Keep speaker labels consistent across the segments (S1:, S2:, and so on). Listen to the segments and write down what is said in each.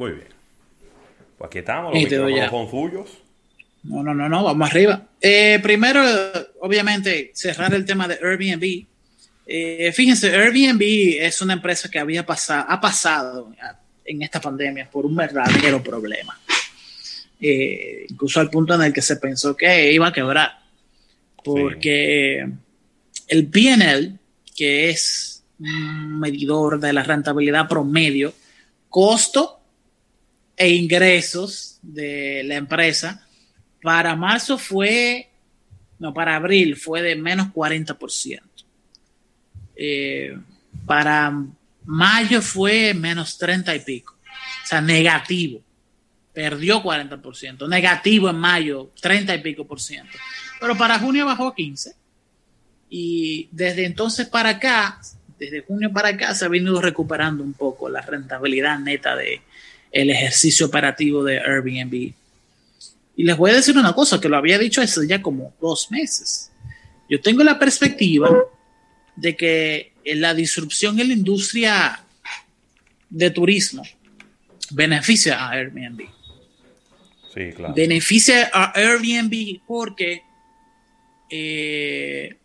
S1: Muy bien. Pues aquí estamos, los micrófonos suyos.
S2: No, no, no, no, vamos arriba. Eh, primero, obviamente, cerrar el tema de Airbnb. Eh, fíjense, Airbnb es una empresa que había pasado, ha pasado en esta pandemia por un verdadero problema. Eh, incluso al punto en el que se pensó que iba a quebrar. Porque el PNL, que es un medidor de la rentabilidad promedio, costo e ingresos de la empresa, para marzo fue, no, para abril fue de menos 40%. Eh, para mayo fue menos 30 y pico. O sea, negativo. Perdió 40%. Negativo en mayo, 30 y pico por ciento. Pero para junio bajó 15. Y desde entonces para acá, desde junio para acá, se ha venido recuperando un poco la rentabilidad neta de el ejercicio operativo de Airbnb. Y les voy a decir una cosa, que lo había dicho hace ya como dos meses. Yo tengo la perspectiva de que la disrupción en la industria de turismo beneficia a Airbnb.
S1: Sí, claro.
S2: Beneficia a Airbnb porque eh,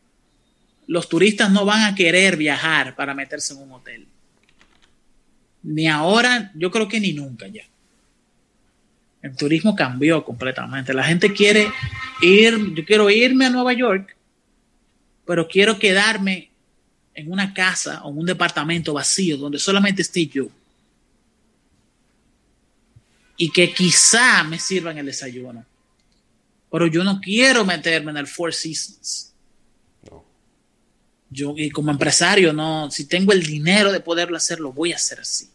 S2: los turistas no van a querer viajar para meterse en un hotel. Ni ahora, yo creo que ni nunca ya. El turismo cambió completamente. La gente quiere ir, yo quiero irme a Nueva York, pero quiero quedarme en una casa o en un departamento vacío donde solamente esté yo. Y que quizá me sirvan el desayuno. Pero yo no quiero meterme en el Four Seasons. Yo, y como empresario, no, si tengo el dinero de poderlo hacer, lo voy a hacer así.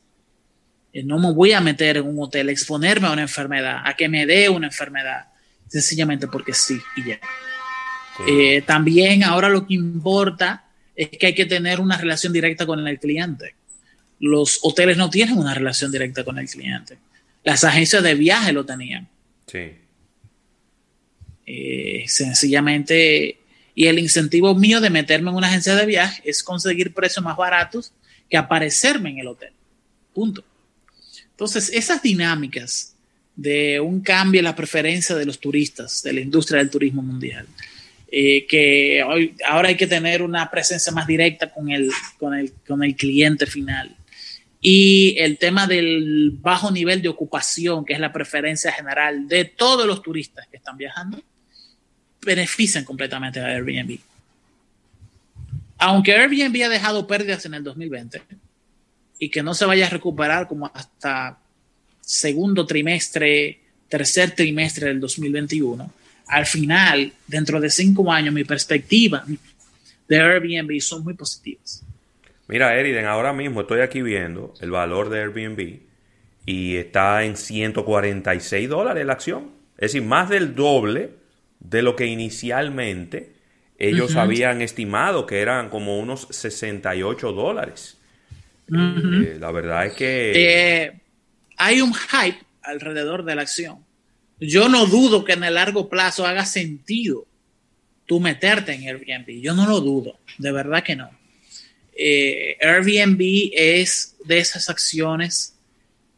S2: Eh, no me voy a meter en un hotel, exponerme a una enfermedad, a que me dé una enfermedad, sencillamente porque sí y ya. Eh, también ahora lo que importa es que hay que tener una relación directa con el cliente. Los hoteles no tienen una relación directa con el cliente. Las agencias de viaje lo tenían.
S1: Sí.
S2: Eh, sencillamente, y el incentivo mío de meterme en una agencia de viaje es conseguir precios más baratos que aparecerme en el hotel. Punto. Entonces, esas dinámicas de un cambio en la preferencia de los turistas, de la industria del turismo mundial, eh, que hoy, ahora hay que tener una presencia más directa con el, con, el, con el cliente final. Y el tema del bajo nivel de ocupación, que es la preferencia general de todos los turistas que están viajando, benefician completamente a Airbnb. Aunque Airbnb ha dejado pérdidas en el 2020, y que no se vaya a recuperar como hasta segundo trimestre, tercer trimestre del 2021, al final, dentro de cinco años, mi perspectiva de Airbnb son muy positivas.
S1: Mira, Eriden, ahora mismo estoy aquí viendo el valor de Airbnb y está en 146 dólares la acción. Es decir, más del doble de lo que inicialmente ellos habían estimado, que eran como unos 68 dólares. Eh, la verdad es que...
S2: Eh, hay un hype alrededor de la acción. Yo no dudo que en el largo plazo haga sentido tú meterte en Airbnb. Yo no lo dudo, de verdad que no. Eh, Airbnb es de esas acciones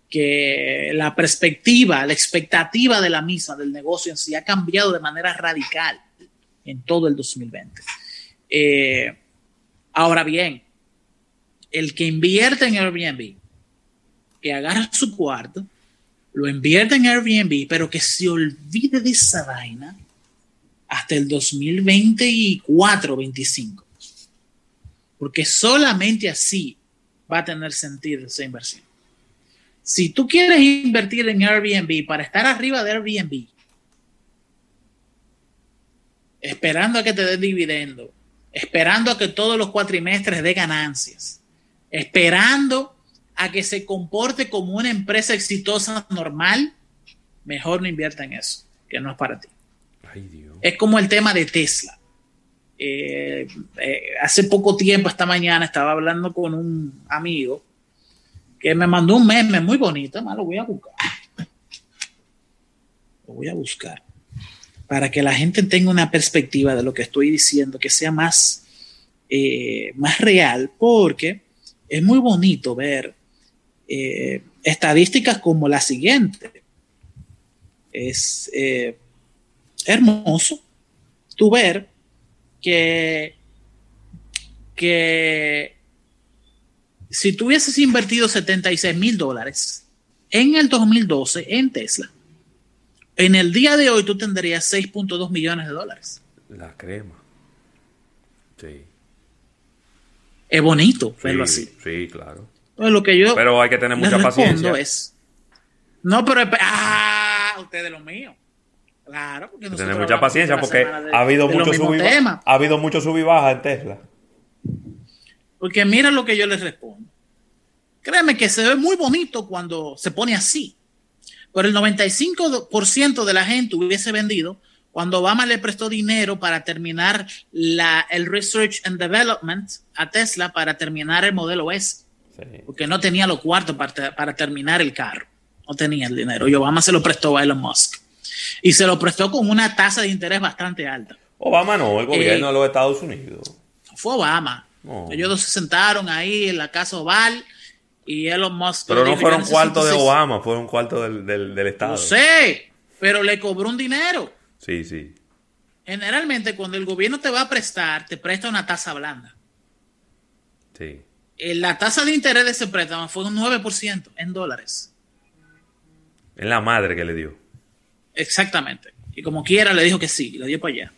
S2: que la perspectiva, la expectativa de la misma, del negocio en sí, ha cambiado de manera radical en todo el 2020. ahora bien, el que invierte en Airbnb, que agarra su cuarto, lo invierte en Airbnb, pero que se olvide de esa vaina hasta el 2024 25 Porque solamente así va a tener sentido esa inversión. Si tú quieres invertir en Airbnb para estar arriba de Airbnb, esperando a que te dé dividendo, esperando a que todos los cuatrimestres dé ganancias, esperando a que se comporte como una empresa exitosa normal, mejor no invierta en eso, que no es para ti. Es como el tema de Tesla. Eh, eh, hace poco tiempo, esta mañana, estaba hablando con un amigo que me mandó un meme muy bonito, lo voy a buscar. Lo voy a buscar. Para que la gente tenga una perspectiva de lo que estoy diciendo, que sea más, eh, más real, porque es muy bonito ver eh, estadísticas como la siguiente. Es eh, hermoso tu ver que, que si tú hubieses invertido 76 mil dólares en el 2012 en Tesla, en el día de hoy tú tendrías 6.2 millones de dólares.
S1: La crema. Sí.
S2: Es bonito
S1: verlo
S2: así.
S1: Sí, claro.
S2: lo que yo
S1: pero hay que tener mucha paciencia.
S2: Es, no, pero ah, ustedes lo mío. Claro,
S1: porque tener mucha paciencia porque ha habido mucho sub ha habido mucho sub y baja en Tesla.
S2: Porque mira lo que yo les respondo. Créeme que se ve muy bonito cuando se pone así. Pero el 95% de la gente hubiese vendido cuando Obama le prestó dinero para terminar la, el Research and Development a Tesla para terminar el modelo S. Porque no tenía los cuartos para, para, terminar el carro. No tenía el dinero. Y Obama se lo prestó a Elon Musk. Y se lo prestó con una tasa de interés bastante alta.
S1: Obama no, el gobierno eh, de los Estados Unidos.
S2: Fue Obama. Ellos dos se sentaron ahí en la casa oval y Elon Musk.
S1: Pero no fueron cuartos de Obama, fueron cuartos del, del, del Estado.
S2: No sé, pero le cobró un dinero.
S1: Sí, sí.
S2: Generalmente, cuando el gobierno te va a prestar, te presta una tasa blanda.
S1: Sí.
S2: Eh, la tasa de interés de ese préstamo fue un 9% en dólares.
S1: En la madre que le dio.
S2: Exactamente. Y como quiera le dijo que sí, y le dio para allá.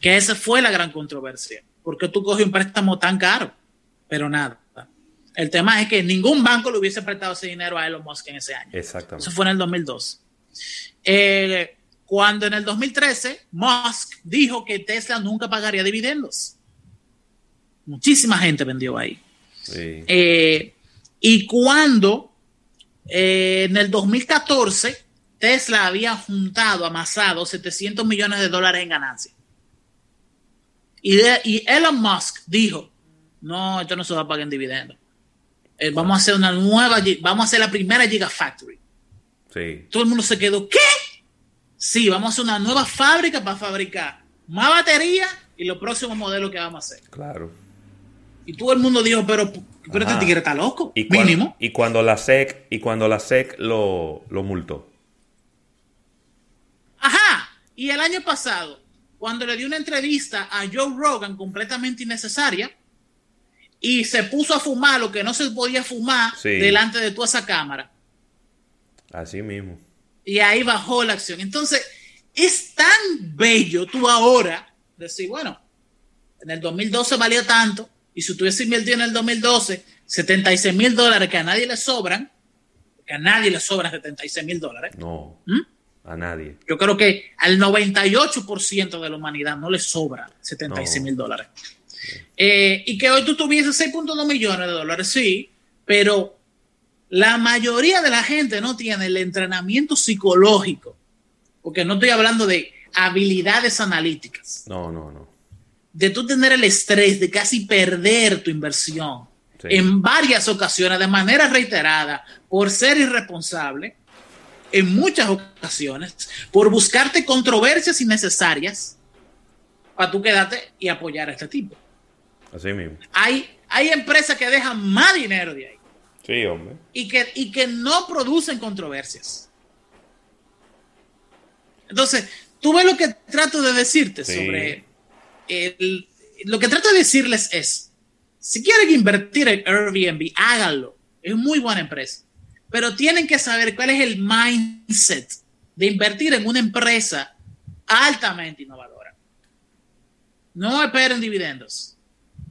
S2: Que esa fue la gran controversia. ¿Por qué tú coges un préstamo tan caro? Pero nada. El tema es que ningún banco le hubiese prestado ese dinero a Elon Musk en ese año.
S1: Exactamente.
S2: Eso fue en el 2002. Eh, cuando en el 2013 Musk dijo que Tesla nunca pagaría dividendos. Muchísima gente vendió ahí. Eh, y cuando eh, en el 2014 Tesla había juntado, amasado 700 millones de dólares en ganancias. Y, y Elon Musk dijo, no, esto no se va a pagar en dividendos. Eh, vamos a hacer una nueva, vamos a hacer la primera Gigafactory.
S1: Sí.
S2: Todo el mundo se quedó, ¿qué? Sí, vamos a hacer una nueva fábrica para fabricar más batería y los próximos modelos que vamos a hacer.
S1: Claro.
S2: Y todo el mundo dijo, pero, pero este tigre está loco,
S1: ¿Y
S2: mínimo.
S1: y cuando la SEC, y cuando la SEC lo, lo multó.
S2: Ajá. Y el año pasado, cuando le dio una entrevista a Joe Rogan completamente innecesaria y se puso a fumar lo que no se podía fumar delante de toda esa cámara.
S1: Así mismo.
S2: Y ahí bajó la acción. Entonces, es tan bello tú ahora decir, bueno, en el 2012 valió tanto y si tú hubieses invertido en el 2012 76 mil dólares que a nadie le sobran, que a nadie le sobran 76 mil dólares.
S1: No. ¿Mm? A nadie.
S2: Yo creo que al 98% de la humanidad no le sobra 76 mil dólares. Eh, y que hoy tú tuvieses 6.2 millones de dólares, sí, pero la mayoría de la gente no tiene el entrenamiento psicológico, porque no estoy hablando de habilidades analíticas.
S1: No, no, no.
S2: De tú tener el estrés de casi perder tu inversión en varias ocasiones de manera reiterada por ser irresponsable en muchas ocasiones por buscarte controversias innecesarias para tú quedarte y apoyar a este tipo.
S1: Así mismo.
S2: Hay, hay empresas que dejan más dinero de ahí.
S1: Sí, hombre.
S2: Y que, y que no producen controversias. Entonces, tú ves lo que trato de decirte sobre lo que trato de decirles es, si quieren invertir en Airbnb, háganlo. Es muy buena empresa pero tienen que saber cuál es el mindset de invertir en una empresa altamente innovadora. No esperen dividendos.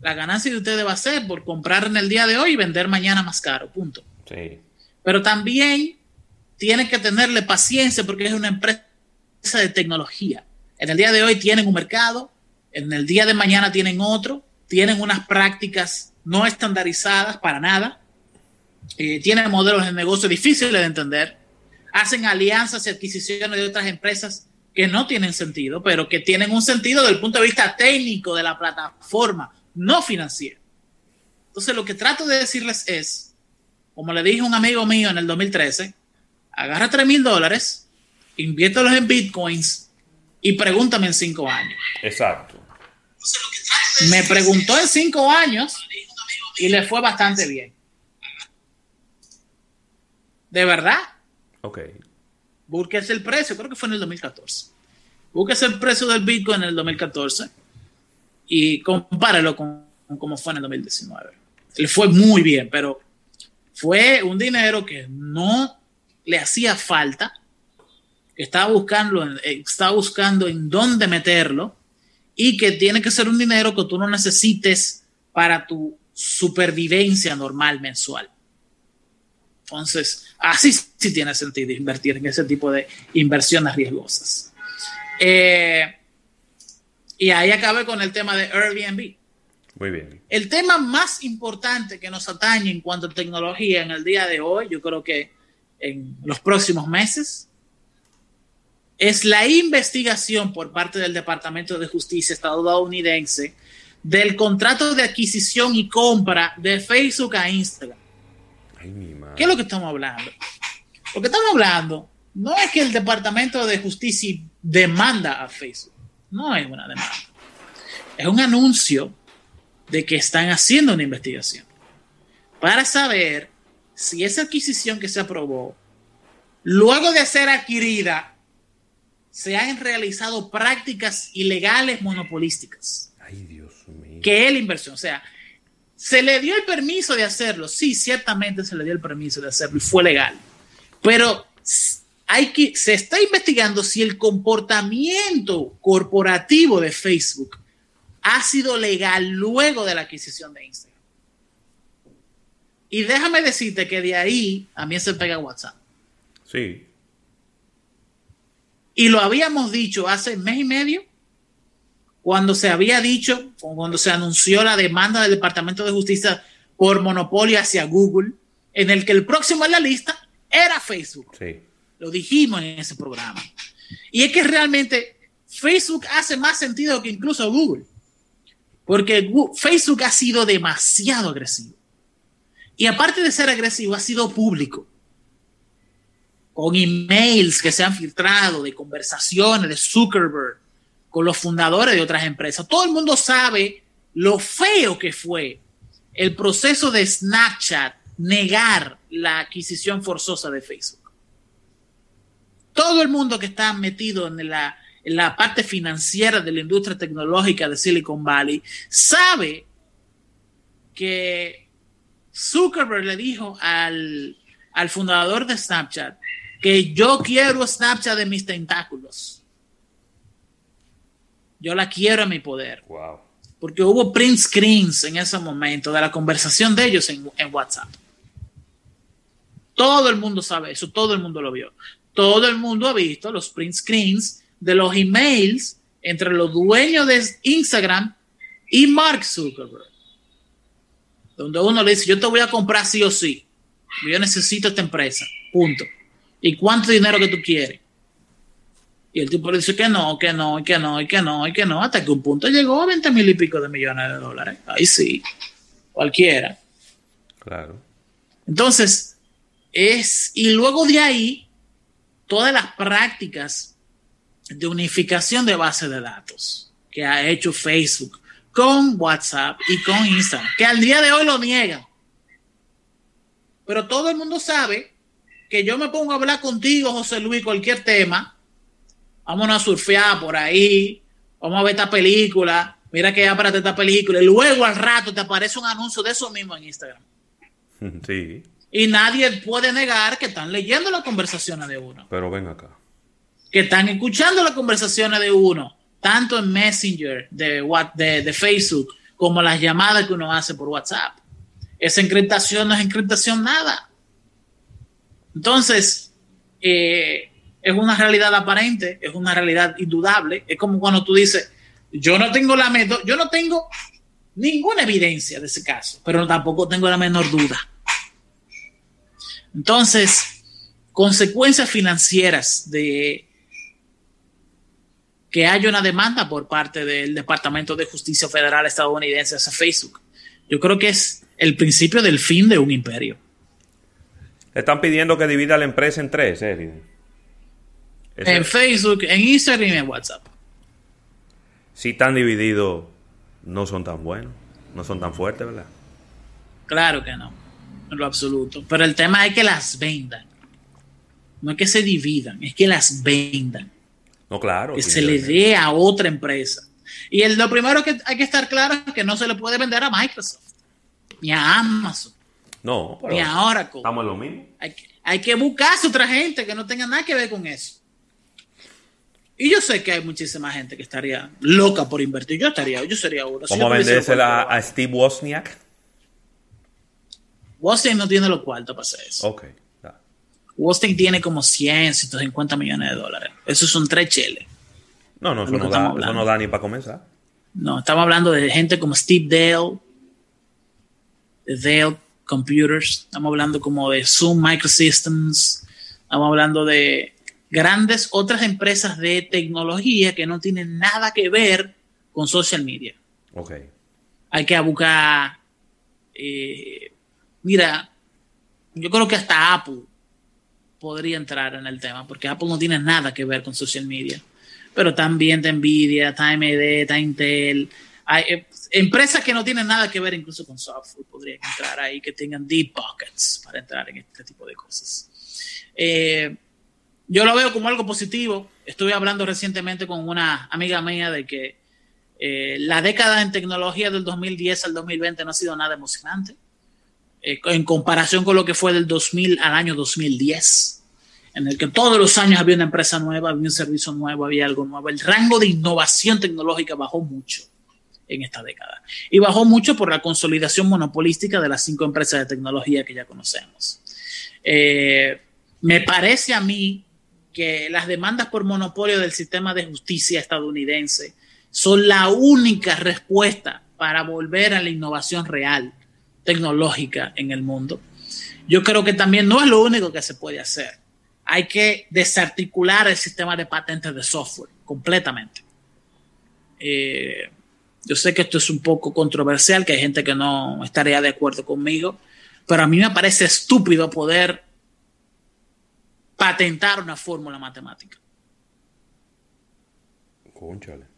S2: La ganancia de ustedes va a ser por comprar en el día de hoy y vender mañana más caro, punto.
S1: Sí.
S2: Pero también tienen que tenerle paciencia porque es una empresa de tecnología. En el día de hoy tienen un mercado, en el día de mañana tienen otro, tienen unas prácticas no estandarizadas para nada eh, tienen modelos de negocio difíciles de entender, hacen alianzas y adquisiciones de otras empresas que no tienen sentido, pero que tienen un sentido desde el punto de vista técnico de la plataforma, no financiero. Entonces, lo que trato de decirles es, como le dije a un amigo mío en el 2013, agarra 3 mil dólares, inviértelos en bitcoins y pregúntame en 5 años.
S1: Exacto.
S2: Me preguntó en 5 años y le fue bastante bien. de verdad.
S1: Ok.
S2: Búsquese el precio, creo que fue en el 2014. Búsquese el precio del Bitcoin en el 2014 y compárelo con, con cómo fue en el 2019. Le fue muy bien, pero fue un dinero que no le hacía falta, que estaba buscando, eh, estaba buscando en dónde meterlo y que tiene que ser un dinero que tú no necesites para tu supervivencia normal mensual. Entonces, así sí tiene sentido invertir en ese tipo de inversiones riesgosas. Eh, y ahí acabé con el tema de Airbnb.
S1: Muy bien.
S2: El tema más importante que nos atañe en cuanto a tecnología en el día de hoy, yo creo que en los próximos meses, es la investigación por parte del Departamento de Justicia estadounidense del contrato de adquisición y compra de Facebook a Instagram.
S1: Ay, mi madre.
S2: ¿Qué es lo que estamos hablando? Lo que estamos hablando no es que el Departamento de Justicia demanda a Facebook. No es una demanda. Es un anuncio de que están haciendo una investigación para saber si esa adquisición que se aprobó, luego de ser adquirida, se han realizado prácticas ilegales monopolísticas.
S1: Ay, Dios mío.
S2: Que es la inversión. O sea, se le dio el permiso de hacerlo. Sí, ciertamente se le dio el permiso de hacerlo y fue legal. Pero hay que, se está investigando si el comportamiento corporativo de Facebook ha sido legal luego de la adquisición de Instagram. Y déjame decirte que de ahí a mí se pega WhatsApp.
S1: Sí.
S2: Y lo habíamos dicho hace mes y medio, cuando se había dicho, cuando se anunció la demanda del Departamento de Justicia por monopolio hacia Google, en el que el próximo en la lista era Facebook.
S1: Sí.
S2: Lo dijimos en ese programa. Y es que realmente Facebook hace más sentido que incluso Google. Porque Facebook ha sido demasiado agresivo. Y aparte de ser agresivo, ha sido público. Con emails que se han filtrado de conversaciones de Zuckerberg con los fundadores de otras empresas. Todo el mundo sabe lo feo que fue el proceso de Snapchat negar la adquisición forzosa de Facebook. Todo el mundo que está metido en la, en la parte financiera de la industria tecnológica de Silicon Valley sabe que Zuckerberg le dijo al, al fundador de Snapchat que yo quiero Snapchat de mis tentáculos. Yo la quiero a mi poder.
S1: Wow.
S2: Porque hubo print screens en ese momento de la conversación de ellos en, en WhatsApp. Todo el mundo sabe eso, todo el mundo lo vio. Todo el mundo ha visto los print screens de los emails entre los dueños de Instagram y Mark Zuckerberg. Donde uno le dice, yo te voy a comprar sí o sí. Yo necesito esta empresa. Punto. ¿Y cuánto dinero que tú quieres? Y el tipo le dice que no, que no, que no, que no, que no, hasta que un punto llegó a 20 mil y pico de millones de dólares. Ahí sí, cualquiera.
S1: Claro.
S2: Entonces, es, y luego de ahí, todas las prácticas de unificación de base de datos que ha hecho Facebook con WhatsApp y con Instagram, que al día de hoy lo niegan. Pero todo el mundo sabe que yo me pongo a hablar contigo, José Luis, cualquier tema, vámonos a surfear por ahí, vamos a ver esta película, mira que ya esta película, y luego al rato te aparece un anuncio de eso mismo en Instagram.
S1: Sí.
S2: Y nadie puede negar que están leyendo las conversaciones de uno,
S1: Pero ven acá.
S2: que están escuchando las conversaciones de uno, tanto en Messenger de, de, de Facebook como las llamadas que uno hace por WhatsApp. Esa encriptación no es encriptación nada. Entonces, eh, es una realidad aparente, es una realidad indudable. Es como cuando tú dices, yo no tengo la yo no tengo ninguna evidencia de ese caso, pero tampoco tengo la menor duda. Entonces, consecuencias financieras de que haya una demanda por parte del Departamento de Justicia Federal estadounidense hacia Facebook. Yo creo que es el principio del fin de un imperio.
S1: Le están pidiendo que divida la empresa en tres. Ese-
S2: En Facebook, en Instagram y en WhatsApp.
S1: si están divididos, no son tan buenos. No son tan fuertes, ¿verdad?
S2: Claro que no, en lo absoluto. Pero el tema es que las vendan. No es que se dividan, es que las vendan.
S1: No, claro.
S2: Que se le dé a otra empresa. Y el, lo primero que hay que estar claro es que no se le puede vender a Microsoft, ni a Amazon,
S1: no,
S2: ni a Oracle.
S1: Estamos en lo mismo.
S2: Hay que, hay que buscarse otra gente que no tenga nada que ver con eso. Y yo sé que hay muchísima gente que estaría loca por invertir. Yo estaría, yo sería uno.
S1: ¿Cómo vendérsela a Steve Wozniak?
S2: Wozniak no tiene los cuartos para hacer eso.
S1: Ok.
S2: Wozniak tiene como 100, 150 millones de dólares. Esos son tres cheles.
S1: No, no, eso no, da, eso no, da, ni para comenzar.
S2: No, estamos hablando de gente como Steve Dale, Dale Computers, estamos hablando como de Zoom Microsystems, estamos hablando de grandes otras empresas de tecnología que no tienen nada que ver con social media.
S1: Ok.
S2: Hay que buscar, eh, mira, yo creo que hasta Apple podría entrar en el tema, porque Apple no tiene nada que ver con social media. Pero también está Nvidia, está AMD, está Intel. Hay eh, empresas que no tienen nada que ver incluso con software podrían entrar ahí, que tengan deep pockets para entrar en este tipo de cosas. Eh, yo lo veo como algo positivo. Estuve hablando recientemente con una amiga mía de que eh, la década en tecnología del 2010 al 2020 no ha sido nada emocionante eh, en comparación con lo que fue del 2000 al año 2010, en el que todos los años había una empresa nueva, había un servicio nuevo, había algo nuevo. El rango de innovación tecnológica bajó mucho en esta década. Y bajó mucho por la consolidación monopolística de las cinco empresas de tecnología que ya conocemos. Eh, me parece a mí que las demandas por monopolio del sistema de justicia estadounidense son la única respuesta para volver a la innovación real tecnológica en el mundo. Yo creo que también no es lo único que se puede hacer. Hay que desarticular el sistema de patentes de software completamente. Eh, yo sé que esto es un poco controversial, que hay gente que no estaría de acuerdo conmigo, pero a mí me parece estúpido poder patentar una fórmula matemática.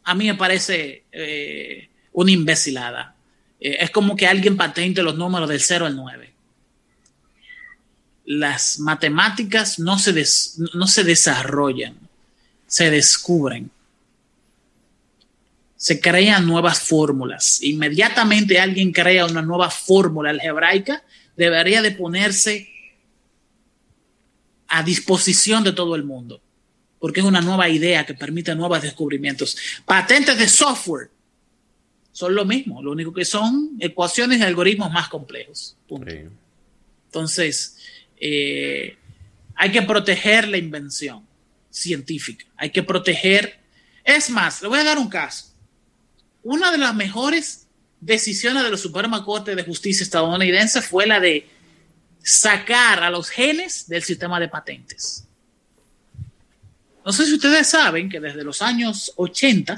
S2: A mí me parece eh, una imbecilada. Eh, es como que alguien patente los números del 0 al 9. Las matemáticas no se, no se desarrollan, se descubren. Se crean nuevas fórmulas. Inmediatamente alguien crea una nueva fórmula algebraica, debería de ponerse a disposición de todo el mundo, porque es una nueva idea que permite nuevos descubrimientos. Patentes de software son lo mismo, lo único que son ecuaciones y algoritmos más complejos. Entonces, eh, hay que proteger la invención científica, hay que proteger... Es más, le voy a dar un caso. Una de las mejores decisiones de la Suprema Corte de Justicia estadounidense fue la de sacar a los genes del sistema de patentes. No sé si ustedes saben que desde los años 80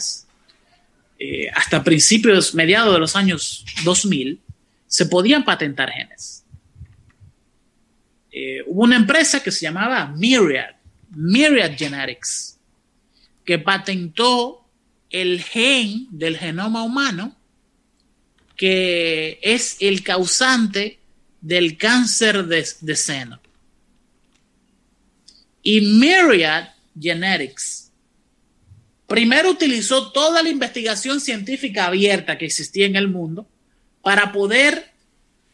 S2: eh, hasta principios, mediados de los años 2000, se podían patentar genes. Eh, hubo una empresa que se llamaba Myriad, Myriad Genetics, que patentó el gen del genoma humano que es el causante del cáncer de, seno. Y Myriad Genetics primero utilizó toda la investigación científica abierta que existía en el mundo para poder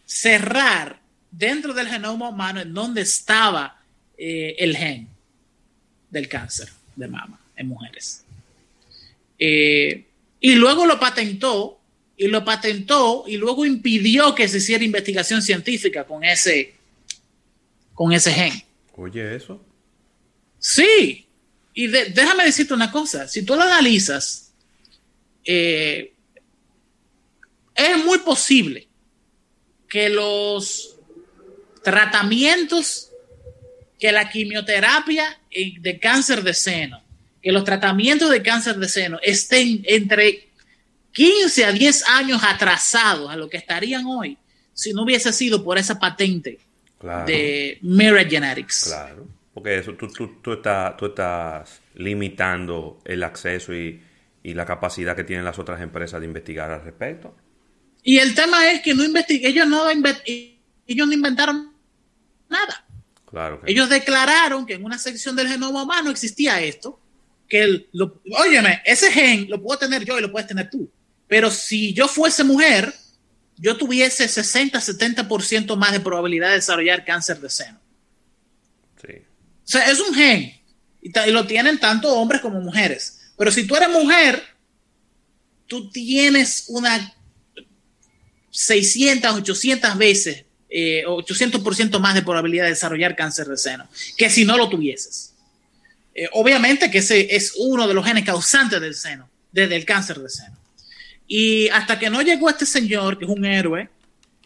S2: cerrar dentro del genoma humano en donde estaba eh, el gen del cáncer de mama en mujeres. Eh, y luego lo patentó y lo patentó y luego impidió que se hiciera investigación científica con ese, con ese gen.
S1: Oye, eso.
S2: Sí. Y déjame decirte una cosa, si tú lo analizas, eh, es muy posible que los tratamientos, que la quimioterapia de cáncer de seno, que los tratamientos de cáncer de seno estén entre 15 a 10 años atrasados a lo que estarían hoy si no hubiese sido por esa patente de Mirror Genetics.
S1: Claro, porque eso tú, tú, tú, estás limitando el acceso y, la capacidad que tienen las otras empresas de investigar al respecto.
S2: Y el tema es que no ellos no, ellos no inventaron nada.
S1: Claro
S2: Ellos declararon que en una sección del genoma humano existía esto, que el, lo, óyeme, ese gen lo puedo tener yo y lo puedes tener tú. Pero si yo fuese mujer, yo tuviese 60, 70% más de probabilidad de desarrollar cáncer de seno. O sea, es un gen. Y, y, lo tienen tanto hombres como mujeres. Pero si tú eres mujer, tú tienes una 600, 800 veces, eh, 800% más de probabilidad de desarrollar cáncer de seno que si no lo tuvieses. Eh, obviamente que ese es uno de los genes causantes del seno, desde el cáncer de seno. Y hasta que no llegó este señor, que es un héroe,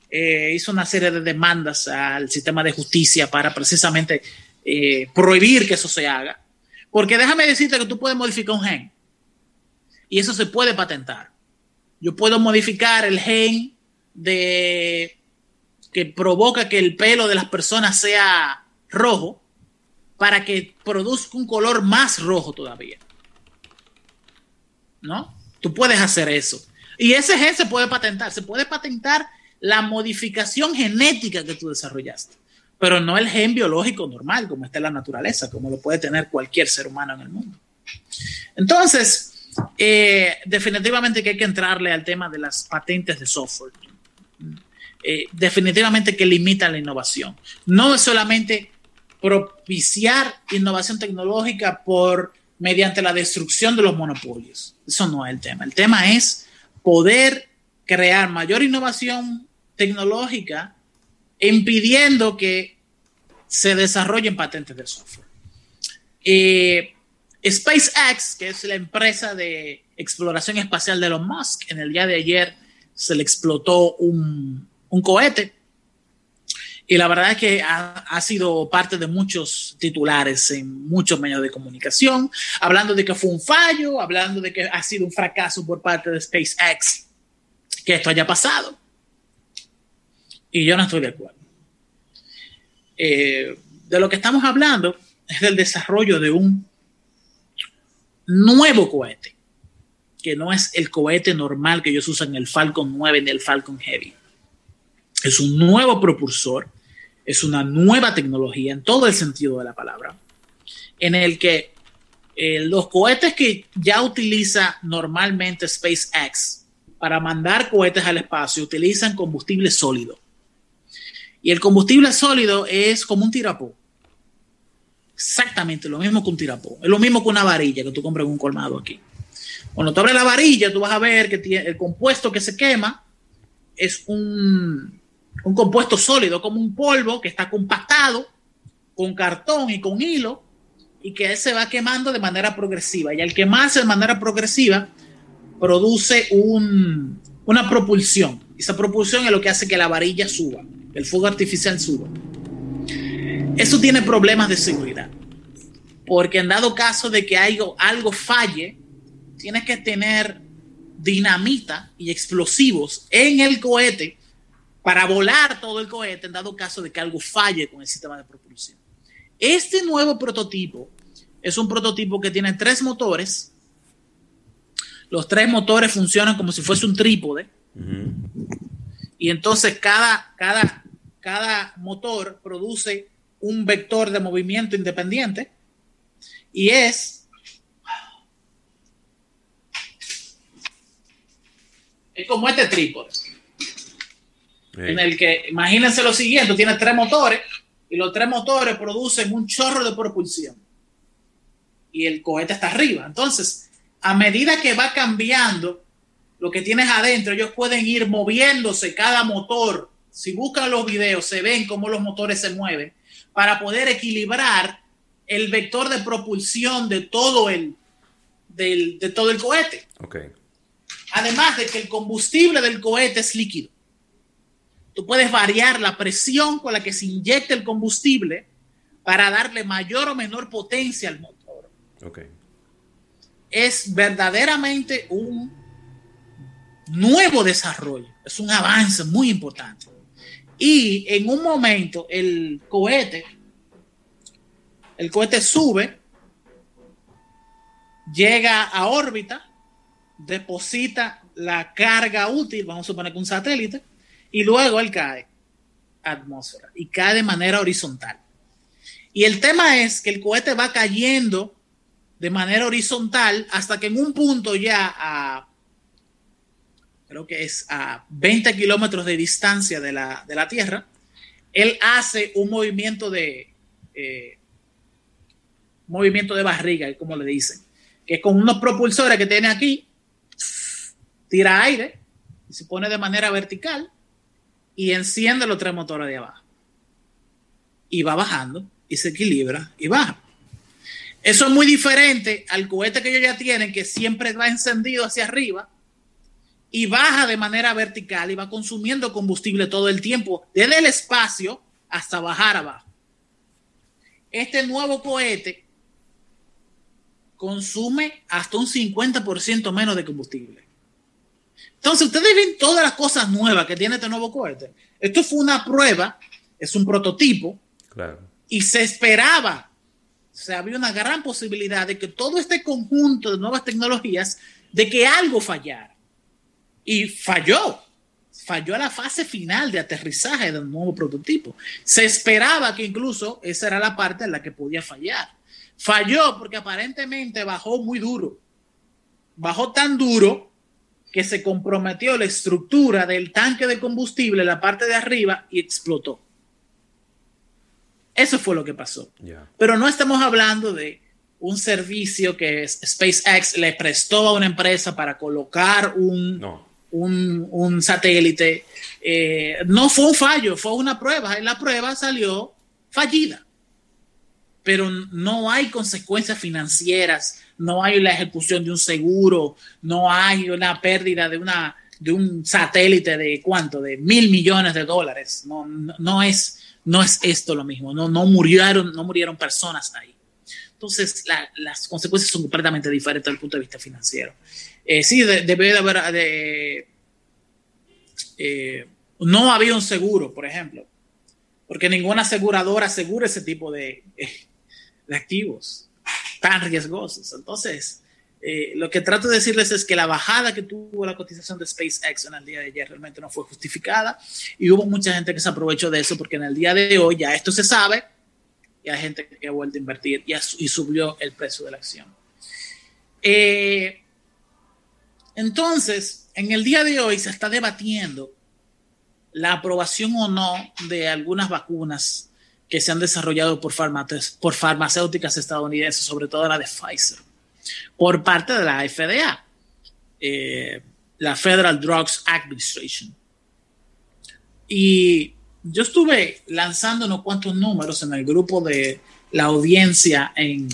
S2: eh, hizo una serie de demandas al sistema de justicia para precisamente eh, prohibir que eso se haga. Porque déjame decirte que tú puedes modificar un gen. Y eso se puede patentar. Yo puedo modificar el gen de que provoca que el pelo de las personas sea rojo para que produzca un color más rojo todavía. ¿No? Tú puedes hacer eso. Y ese gen se puede patentar. Se puede patentar la modificación genética que tú desarrollaste, pero no el gen biológico normal, como está en la naturaleza, como lo puede tener cualquier ser humano en el mundo. Entonces, eh, definitivamente que hay que entrarle al tema de las patentes de software. Eh, definitivamente que limitan la innovación. No es solamente propiciar innovación tecnológica por mediante la destrucción de los monopolios. Eso no es el tema. El tema es poder crear mayor innovación tecnológica impidiendo que se desarrollen patentes de software. Eh, SpaceX, que es la empresa de exploración espacial de Elon Musk, en el día de ayer se le explotó un, un cohete. Y la verdad es que ha, ha, sido parte de muchos titulares en muchos medios de comunicación, hablando de que fue un fallo, hablando de que ha sido un fracaso por parte de SpaceX que esto haya pasado. Y yo no estoy de acuerdo. Eh, de lo que estamos hablando es del desarrollo de un nuevo cohete, que no es el cohete normal que ellos usan en el Falcon 9 ni el Falcon Heavy es un nuevo propulsor, es una nueva tecnología en todo el sentido de la palabra, en el que eh, los cohetes que ya utiliza normalmente SpaceX para mandar cohetes al espacio utilizan combustible sólido. Y el combustible sólido es como un tirapó. Exactamente lo mismo que un tirapó. Es lo mismo que una varilla que tú compras en un colmado aquí. Cuando tú abres la varilla, tú vas a ver que el compuesto que se quema es un, compuesto sólido, como un polvo que está compactado con cartón y con hilo y que se va quemando de manera progresiva. Y al quemarse de manera progresiva, produce un, una propulsión. Esa propulsión es lo que hace que la varilla suba, el fuego artificial suba. Eso tiene problemas de seguridad, porque en dado caso de que algo, algo falle, tienes que tener dinamita y explosivos en el cohete para volar todo el cohete en dado caso de que algo falle con el sistema de propulsión. Este nuevo prototipo es un prototipo que tiene tres motores. Los tres motores funcionan como si fuese un trípode. Y entonces cada, cada, cada motor produce un vector de movimiento independiente. Y es es como este trípode en el que, imagínense lo siguiente, tiene tres motores y los tres motores producen un chorro de propulsión y el cohete está arriba. Entonces, a medida que va cambiando lo que tienes adentro, ellos pueden ir moviéndose cada motor. Si buscan los videos, se ven cómo los motores se mueven para poder equilibrar el vector de propulsión de todo el, del, de todo el cohete.
S1: Okay.
S2: Además de que el combustible del cohete es líquido. Tú puedes variar la presión con la que se inyecta el combustible para darle mayor o menor potencia al motor.
S1: Okay.
S2: Es verdaderamente un nuevo desarrollo, es un avance muy importante. Y en un momento el cohete, el cohete sube, llega a órbita, deposita la carga útil, vamos a suponer que un satélite, y luego él cae atmósfera y cae de manera horizontal. Y el tema es que el cohete va cayendo de manera horizontal hasta que en un punto ya a, creo que es a 20 kilómetros de distancia de la, de la Tierra, él hace un movimiento de, eh, movimiento de barriga, como le dicen, que con unos propulsores que tiene aquí, tira aire y se pone de manera vertical y enciende los tres motores de abajo. Y va bajando y se equilibra y baja. Eso es muy diferente al cohete que ellos ya tienen, que siempre va encendido hacia arriba y baja de manera vertical y va consumiendo combustible todo el tiempo, desde el espacio hasta bajar abajo. Este nuevo cohete consume hasta un 50% menos de combustible. Entonces, ustedes ven todas las cosas nuevas que tiene este nuevo cohete. Esto fue una prueba, es un prototipo, y se esperaba, o sea, había una gran posibilidad de que todo este conjunto de nuevas tecnologías, de que algo fallara. Y falló, falló a la fase final de aterrizaje del nuevo prototipo. Se esperaba que incluso esa era la parte en la que podía fallar. Falló porque aparentemente bajó muy duro. Bajó tan duro que se comprometió la estructura del tanque de combustible, la parte de arriba, y explotó. Eso fue lo que pasó. Pero no estamos hablando de un servicio que SpaceX le prestó a una empresa para colocar un, un, satélite. Eh, no fue un fallo, fue una prueba. La prueba salió fallida. Pero no hay consecuencias financieras, no hay la ejecución de un seguro, no hay una pérdida de, una, de un satélite de cuánto, de mil millones de dólares. No, no, es, no es esto lo mismo, no, no, murieron, no murieron personas ahí. Entonces, las consecuencias son completamente diferentes desde el punto de vista financiero. Eh, sí, debe de, haber. Eh, no había un seguro, por ejemplo, porque ninguna aseguradora asegura ese tipo de, de activos tan riesgosos. Entonces, eh, lo que trato de decirles es que la bajada que tuvo la cotización de SpaceX en el día de ayer realmente no fue justificada y hubo mucha gente que se aprovechó de eso porque en el día de hoy ya esto se sabe y hay gente que ha vuelto a invertir y, y subió el precio de la acción. Eh, entonces, en el día de hoy se está debatiendo la aprobación o no de algunas vacunas que se han desarrollado por, por farmacéuticas estadounidenses, sobre todo la de Pfizer, por parte de la FDA, eh, la Federal Drugs Administration. Y yo estuve lanzando unos cuantos números en el grupo de la audiencia en,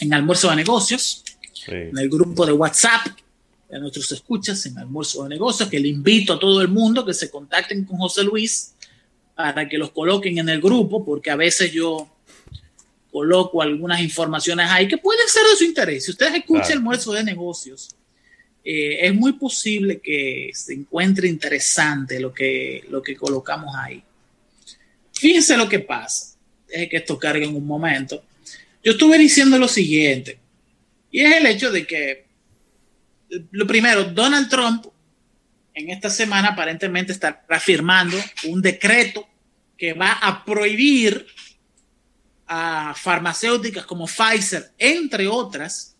S2: en almuerzo de negocios en el grupo de WhatsApp de nuestros escuchas en Almuerzo de Negocios, que le invito a todo el mundo que se contacten con José Luis para que los coloquen en el grupo, porque a veces yo coloco algunas informaciones ahí que pueden ser de su interés. Si ustedes escuchan Almuerzo de Negocios, eh, es muy posible que se encuentre interesante lo que, lo que colocamos ahí. Fíjense lo que pasa. Deje que esto cargue en un momento. Yo estuve diciendo lo siguiente. Y es el hecho de que, lo primero, Donald Trump en esta semana aparentemente está firmando un decreto que va a prohibir a farmacéuticas como Pfizer, entre otras,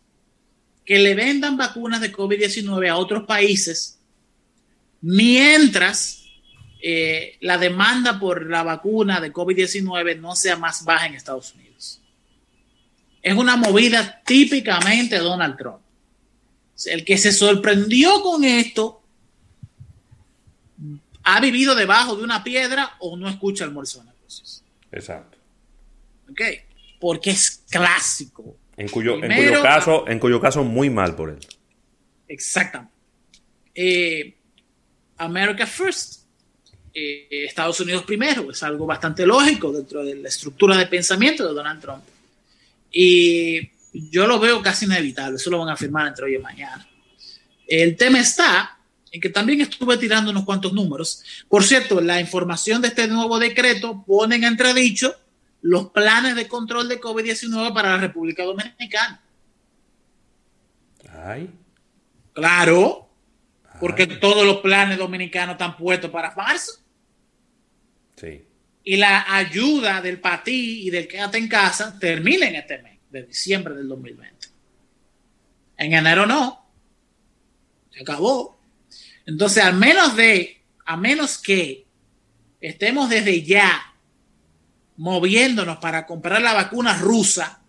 S2: que le vendan vacunas de COVID-19 a otros países, mientras eh, la demanda por la vacuna de COVID-19 no sea más baja en Estados Unidos es una movida típicamente de Donald Trump. El que se sorprendió con esto ha vivido debajo de una piedra o no escucha el de negocios.
S1: Exacto.
S2: Ok. Porque es clásico.
S1: En cuyo, caso, en cuyo caso, muy mal por él.
S2: Exactamente. Eh, America First. Eh, Estados Unidos primero. Es algo bastante lógico dentro de la estructura de pensamiento de Donald Trump. Y yo lo veo casi inevitable, eso lo van a firmar entre hoy y mañana. El tema está en que también estuve tirando unos cuantos números. Por cierto, la información de este nuevo decreto pone en entredicho los planes de control de COVID-19 para la República Dominicana.
S1: Ay.
S2: Claro, porque todos los planes dominicanos están puestos para marzo. Y la ayuda del patí y del quédate en casa terminen este mes, de diciembre del 2020. En enero no. Se acabó. Entonces, al menos de, a menos que estemos desde ya moviéndonos para comprar la vacuna rusa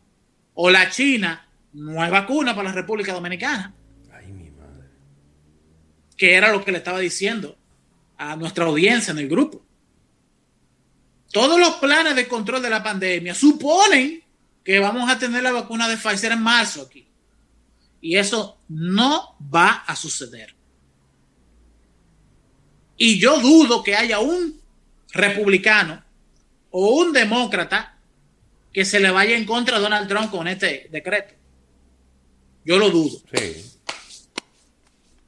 S2: o la china, no hay vacuna para la República Dominicana.
S1: Ay, mi madre.
S2: Que era lo que le estaba diciendo a nuestra audiencia en el grupo. Todos los planes de control de la pandemia suponen que vamos a tener la vacuna de Pfizer en marzo aquí. Y eso no va a suceder. Y yo dudo que haya un republicano o un demócrata que se le vaya en contra a Donald Trump con este decreto. Yo lo dudo.
S1: Sí.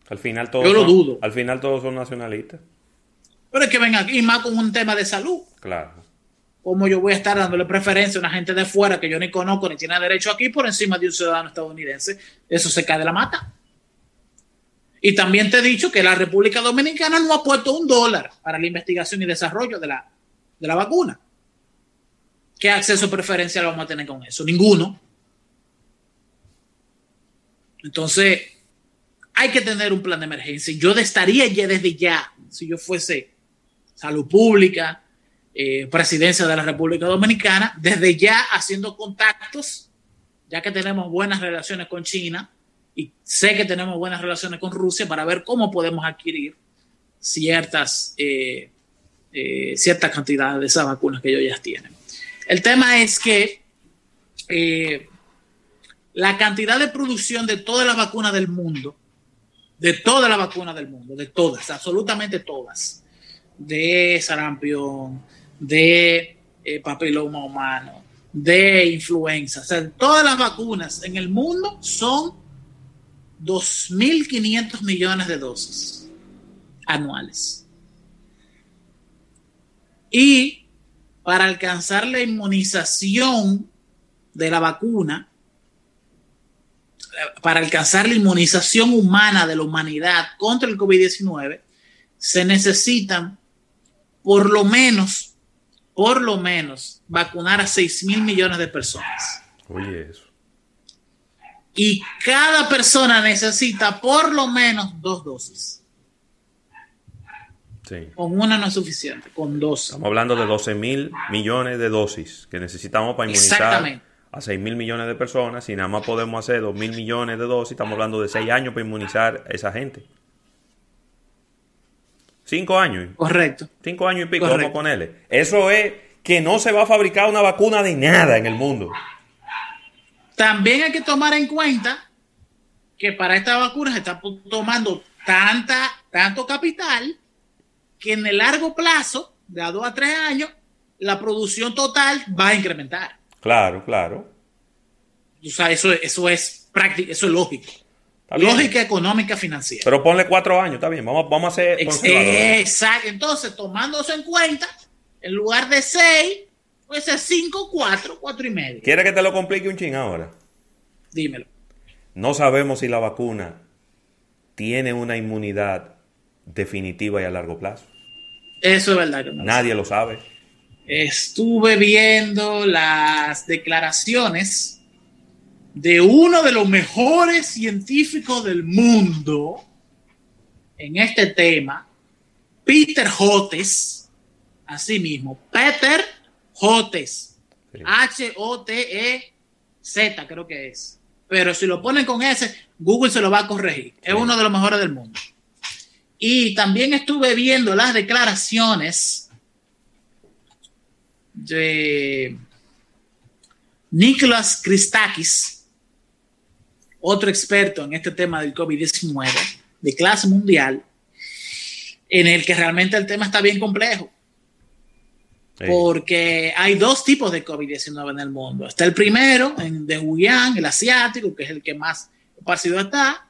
S1: Al final todos
S2: Yo lo
S1: son-
S2: dudo.
S1: Al final todos son nacionalistas.
S2: Pero es que ven aquí más con un tema de salud.
S1: Claro.
S2: ¿Cómo yo voy a estar dándole preferencia a una gente de fuera que yo ni conozco ni tiene derecho aquí por encima de un ciudadano estadounidense? Eso se cae de la mata. Y también te he dicho que la República Dominicana no ha puesto un dólar para la investigación y desarrollo de la, de la vacuna. ¿Qué acceso preferencial vamos a tener con eso? Ninguno. Entonces, hay que tener un plan de emergencia. Yo estaría ya desde ya, si yo fuese salud pública, eh, presidencia de la República Dominicana, desde ya haciendo contactos, ya que tenemos buenas relaciones con China y sé que tenemos buenas relaciones con Rusia para ver cómo podemos adquirir ciertas, eh, eh, ciertas cantidades de esas vacunas que ellos ya tienen. El tema es que la cantidad de producción de todas las vacunas del mundo, de todas las vacunas del mundo, de todas, absolutamente todas, de sarampión, de eh, papiloma humano, de influenza, o sea, todas las vacunas en el mundo son 2.500 millones de dosis anuales. Y para alcanzar la inmunización de la vacuna, para alcanzar la inmunización humana de la humanidad contra el COVID-19, se necesitan por lo menos, por lo menos, vacunar a 6 mil millones de personas.
S1: Oye, eso.
S2: Y cada persona necesita por lo menos dos dosis.
S1: Sí.
S2: Con una no es suficiente, con dos.
S1: Estamos hablando de 12 mil millones de dosis que necesitamos para inmunizar a 6 mil millones de personas. Si nada más podemos hacer 2 mil millones de dosis, estamos hablando de 6 años para inmunizar a esa gente. 5 años.
S2: Correcto.
S1: 5 años y pico,
S2: Correcto.
S1: vamos a ponerle. Eso es que no se va a fabricar una vacuna de nada en el mundo.
S2: También hay que tomar en cuenta que para esta vacuna se está tomando tanta, tanto capital que en el largo plazo, de a dos a tres años, la producción total va a incrementar.
S1: Claro, claro.
S2: O sea, eso, eso es práctico, eso es lógico. Lógica económica financiera.
S1: Pero ponle 4 años, está bien. Vamos, vamos a hacer.
S2: Exacto. Entonces, tomando eso en cuenta, en lugar de seis, puede ser cinco, cuatro, cuatro y medio.
S1: ¿Quieres que te lo complique un ching ahora?
S2: Dímelo.
S1: No sabemos si la vacuna tiene una inmunidad definitiva y a largo plazo.
S2: Eso es verdad. que no lo
S1: Nadie lo sabe.
S2: estuve viendo las declaraciones de uno de los mejores científicos del mundo en este tema, Peter Hotes, así mismo, Peter Hotes. H-O-T-E-Z creo que es, pero si lo ponen con ese, Google se lo va a corregir, es
S1: Sí.
S2: uno de los mejores del mundo. Y también estuve viendo las declaraciones de Nicholas Christakis, otro experto en este tema del COVID-19 de clase mundial, en el que realmente el tema está bien complejo,
S1: Sí.
S2: porque hay dos tipos de COVID-19 en el mundo. Está el primero, en, de Wuhan, el asiático, que es el que más esparcido está,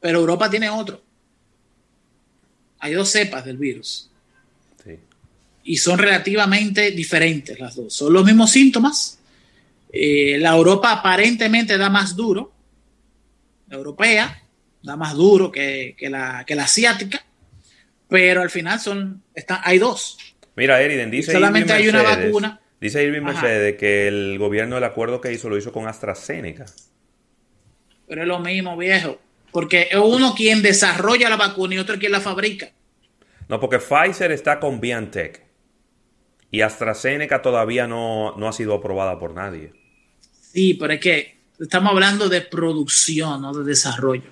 S2: pero Europa tiene otro. Hay dos cepas del virus
S1: Sí.
S2: y son relativamente diferentes las dos. Son los mismos síntomas. Eh, la Europa aparentemente da más duro. Europea da más duro que, que la, que la asiática. Pero al final son, está, hay dos.
S1: Mira, Eriden, dice
S2: solamente hay una vacuna.
S1: Dice Irving Mercedes que el gobierno el acuerdo que hizo lo hizo con AstraZeneca.
S2: Pero es lo mismo, viejo. Porque es uno quien desarrolla la vacuna y otro quien la fabrica.
S1: No, porque Pfizer está con BioNTech. Y AstraZeneca todavía no, no ha sido aprobada por nadie.
S2: Sí, pero es que estamos hablando de producción, no de desarrollo.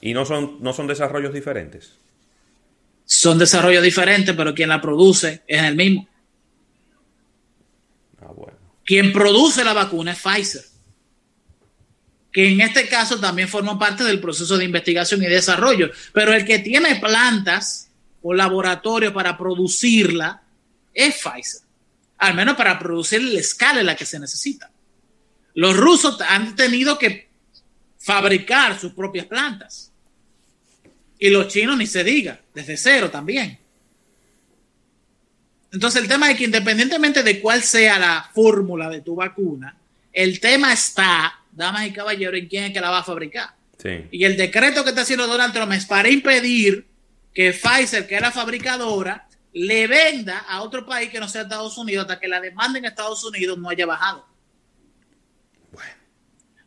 S1: ¿Y no son, no son desarrollos diferentes?
S2: Son desarrollos diferentes, pero quien la produce es el mismo.
S1: Ah, bueno.
S2: Quien produce la vacuna es Pfizer. Que en este caso también forma parte del proceso de investigación y desarrollo. Pero el que tiene plantas o laboratorios para producirla es Pfizer. Al menos para producir la escala en la que se necesita. Los rusos han tenido que fabricar sus propias plantas. Y los chinos ni se diga, desde cero también. Entonces el tema es que independientemente de cuál sea la fórmula de tu vacuna, el tema está, damas y caballeros, en quién es que la va a fabricar. Y el decreto que está haciendo Donald Trump es para impedir que Pfizer, que es la fabricadora, le venda a otro país que no sea Estados Unidos hasta que la demanda en Estados Unidos no haya bajado.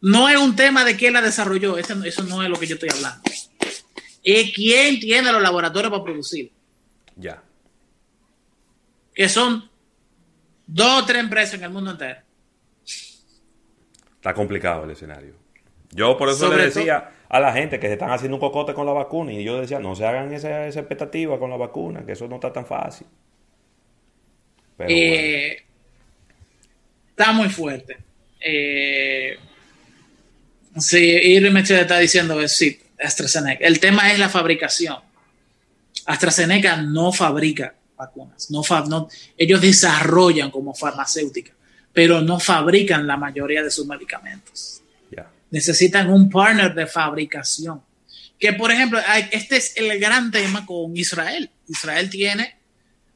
S2: No es un tema de quién la desarrolló, eso, eso no es lo que yo estoy hablando. Es quién tiene los laboratorios para producir.
S1: Ya.
S2: Que son dos o tres empresas en el mundo entero.
S1: Está complicado el escenario. Yo por eso le decía a la gente que se están haciendo un cocote con la vacuna y yo decía, no se hagan esa, expectativa con la vacuna, que eso no está tan fácil.
S2: Eh, está muy fuerte. Eh, Sí, Irving me está diciendo que sí, AstraZeneca. El tema es la fabricación. AstraZeneca no fabrica vacunas. No, no ellos desarrollan como farmacéutica, pero no fabrican la mayoría de sus medicamentos. Necesitan un partner de fabricación. Que, por ejemplo, este es el gran tema con Israel. Israel tiene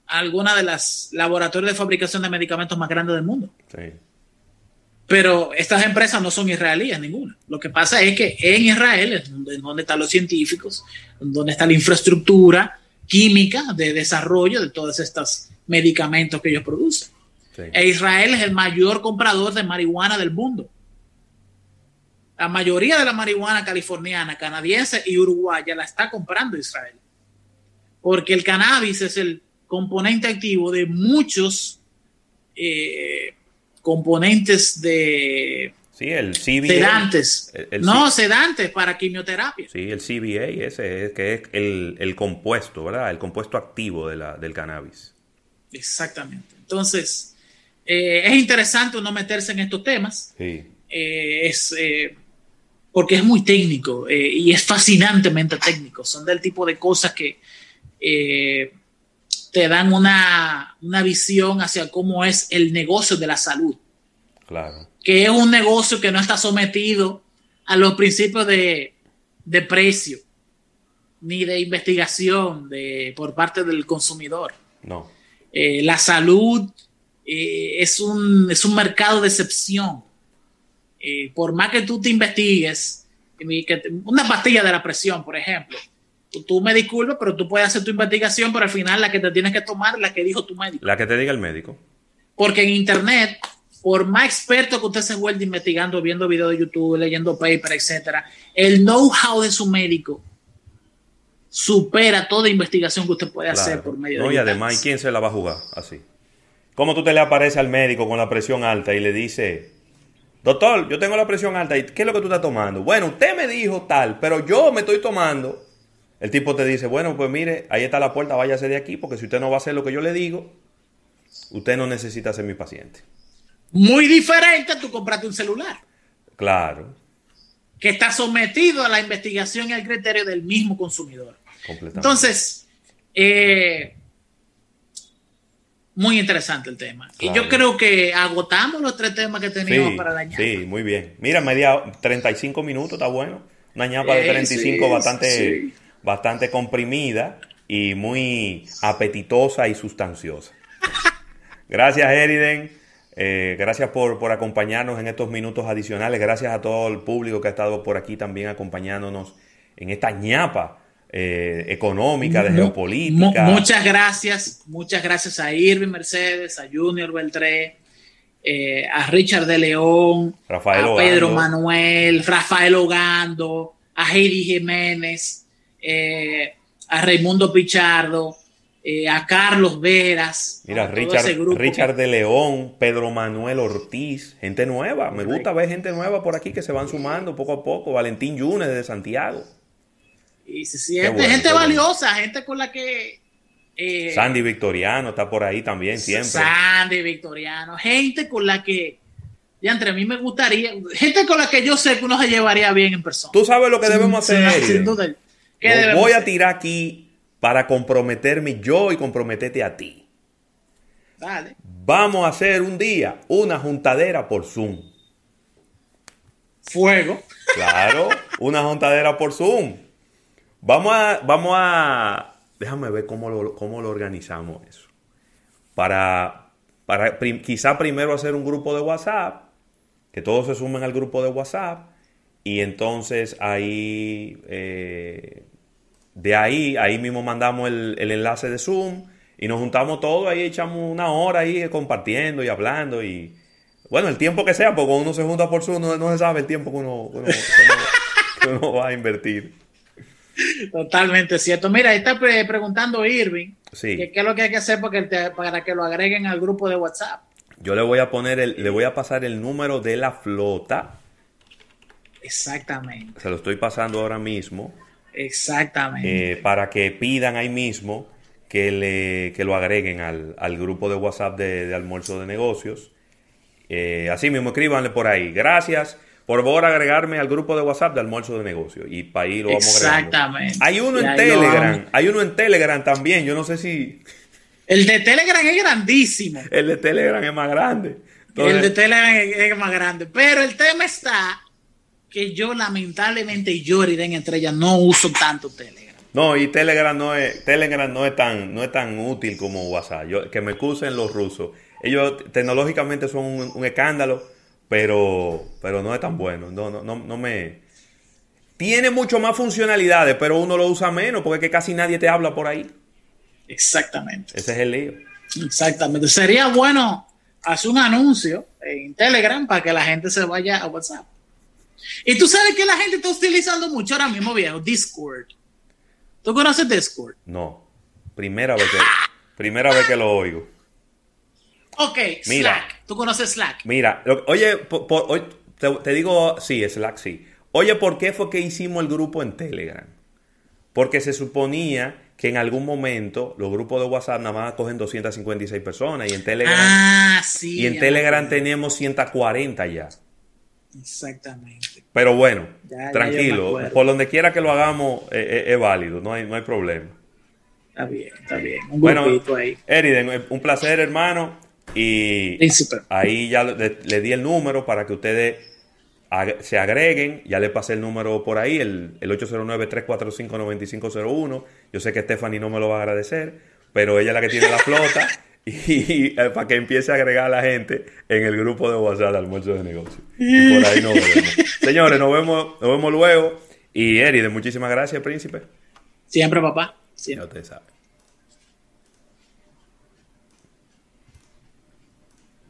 S2: alguna de las laboratorios de fabricación de medicamentos más grandes del mundo. Sí. Pero estas empresas no son israelíes ninguna. Lo que pasa es que en Israel es donde, están los científicos, donde está la infraestructura química de desarrollo de todos estos medicamentos que ellos producen. E Israel es el mayor comprador de marihuana del mundo. La mayoría de la marihuana californiana, canadiense y uruguaya la está comprando Israel. Porque el cannabis es el componente activo de muchos eh, componentes de
S1: sí, el CBA,
S2: sedantes. no, sedantes para quimioterapia.
S1: Sí, el CBA, ese es que es el, compuesto, ¿verdad? El compuesto activo de la, del cannabis.
S2: Exactamente. Entonces, eh, es interesante uno meterse en estos temas. Sí. Eh, es eh, porque es muy técnico y es fascinantemente técnico. Son del tipo de cosas que te dan una, visión hacia cómo es el negocio de la salud.
S1: Claro.
S2: Que es un negocio que no está sometido a los principios de, precio ni de investigación de, por parte del consumidor.
S1: No.
S2: Eh, la salud eh, es, un, es un mercado de excepción. Eh, por más que tú te investigues, una pastilla de la presión, por ejemplo, tú me disculpas, pero tú puedes hacer tu investigación, pero al final la que te tienes que tomar es la que dijo tu médico.
S1: La que te diga el médico.
S2: Porque en Internet, por más experto que usted se vuelva investigando, viendo videos de YouTube, leyendo papers, etcétera, el know-how de su médico supera toda investigación que usted puede hacer por medio
S1: no,
S2: de
S1: y además, ¿y quién se la va a jugar así? ¿Cómo tú te le apareces al médico con la presión alta y le dice, doctor, yo tengo la presión alta, ¿y qué es lo que tú estás tomando? Bueno, usted me dijo tal, pero yo me estoy tomando el tipo te dice, bueno, pues mire, ahí está la puerta, váyase de aquí, porque si usted no va a hacer lo que yo le digo, usted no necesita ser mi paciente.
S2: Muy diferente tú compraste un celular.
S1: Claro.
S2: Que está sometido a la investigación y al criterio del mismo consumidor. Entonces, eh, muy interesante el tema. Y yo creo que agotamos los tres temas que teníamos para la ñapa.
S1: Sí, muy bien. Mira, media 35 minutos, está bueno. Una ñapa de 35 bastante bastante comprimida y muy apetitosa y sustanciosa. Gracias, Eriden. Eh, gracias por, por, acompañarnos en estos minutos adicionales. Gracias a todo el público que ha estado por aquí también acompañándonos en esta ñapa eh, económica, de geopolítica.
S2: muchas gracias, muchas gracias a Irving Mercedes, a Junior Beltré, eh, a Richard de León,
S1: Rafael
S2: a Pedro Manuel, Rafael Ogando, a Heidi Jiménez, eh, a Raimundo Pichardo, a Carlos Veras.
S1: Mira, Richard, Richard de León, Pedro Manuel Ortiz, gente nueva. Me gusta ver gente nueva por aquí que se van sumando poco a poco. Valentín Yunes de Santiago.
S2: Y se siente gente valiosa, gente con la que...
S1: Eh, Sandy Victoriano está por ahí también siempre.
S2: Sandy Victoriano, gente con la que... Ya entre a mí me gustaría, gente con la que yo sé que uno se llevaría bien en persona.
S1: Tú sabes lo que debemos hacer. Sin duda. Voy a tirar aquí para comprometerme yo y comprometerte a ti.
S2: Dale.
S1: Vamos a hacer un día una juntadera por Zoom.
S2: Fuego.
S1: Claro, una juntadera por Zoom. Vamos a, vamos a, déjame ver cómo lo, cómo lo organizamos eso. Para, para quizá primero hacer un grupo de WhatsApp, que todos se sumen al grupo de WhatsApp, y entonces ahí, eh, de ahí, ahí mismo mandamos el, enlace de Zoom y nos juntamos todos, ahí echamos una hora ahí compartiendo y hablando y, bueno, el tiempo que sea, porque cuando uno se junta por Zoom no, se sabe el tiempo que uno, que uno va a invertir.
S2: Totalmente cierto. Mira, está preguntando Irving qué es lo que hay que hacer para que lo agreguen al grupo de WhatsApp.
S1: Yo le voy a poner el, le voy a pasar el número de la flota.
S2: Exactamente.
S1: Se lo estoy pasando ahora mismo.
S2: Exactamente.
S1: Eh, para que pidan ahí mismo que, le, lo agreguen al, grupo de WhatsApp de, almuerzo de negocios. Eh, así mismo, escríbanle por ahí. Gracias por favor agregarme al grupo de WhatsApp de almuerzo de negocio y para ahí lo vamos
S2: Exactamente.
S1: Hay uno en Telegram, hay uno en Telegram también, yo no sé si...
S2: El de Telegram es grandísimo.
S1: El de Telegram es más grande.
S2: el de Telegram es, más grande, pero el tema está que yo lamentablemente yo, en Estrella, no uso tanto Telegram.
S1: No, y Telegram no es, Telegram no es tan, no es tan útil como WhatsApp. Yo, que me excusen los rusos. Ellos tecnológicamente son un escándalo pero, pero no es tan bueno. No, no, no, no me. Tiene mucho más funcionalidades, pero uno lo usa menos porque es que casi nadie te habla por ahí.
S2: Exactamente.
S1: Ese es el lío.
S2: Exactamente. Sería bueno hacer un anuncio en Telegram para que la gente se vaya a WhatsApp. Y tú sabes que la gente está utilizando mucho ahora mismo, viejo, Discord. ¿Tú conoces Discord?
S1: No. Primera vez que, primera vez que lo oigo.
S2: Ok, Slack. ¿Tú conoces Slack?
S1: Mira, oye, te, digo, sí, Slack sí. Oye, ¿por qué fue que hicimos el grupo en Telegram? Porque se suponía que en algún momento los grupos de WhatsApp nada más cogen 256 personas y en Telegram,
S2: ah, sí,
S1: y en Telegram tenemos 140 ya.
S2: Exactamente.
S1: Pero bueno, tranquilo, por donde quiera que lo hagamos eh, eh, es, válido, no hay, no hay problema.
S2: Está bien, está bien.
S1: Un bueno, ahí. Eriden, un placer, hermano. Y ahí ya le, di el número para que ustedes se agreguen. Ya le pasé el número por ahí, el, el 809-345-9501. Yo sé que Stephanie no me lo va a agradecer, pero ella es la que tiene la flota. y, para que empiece a agregar a la gente en el grupo de WhatsApp de almuerzo de negocio. Y por ahí nos vemos. Señores, nos vemos, nos vemos luego. Y Eride, muchísimas gracias, príncipe.
S2: Siempre, papá. Siempre.
S1: Ya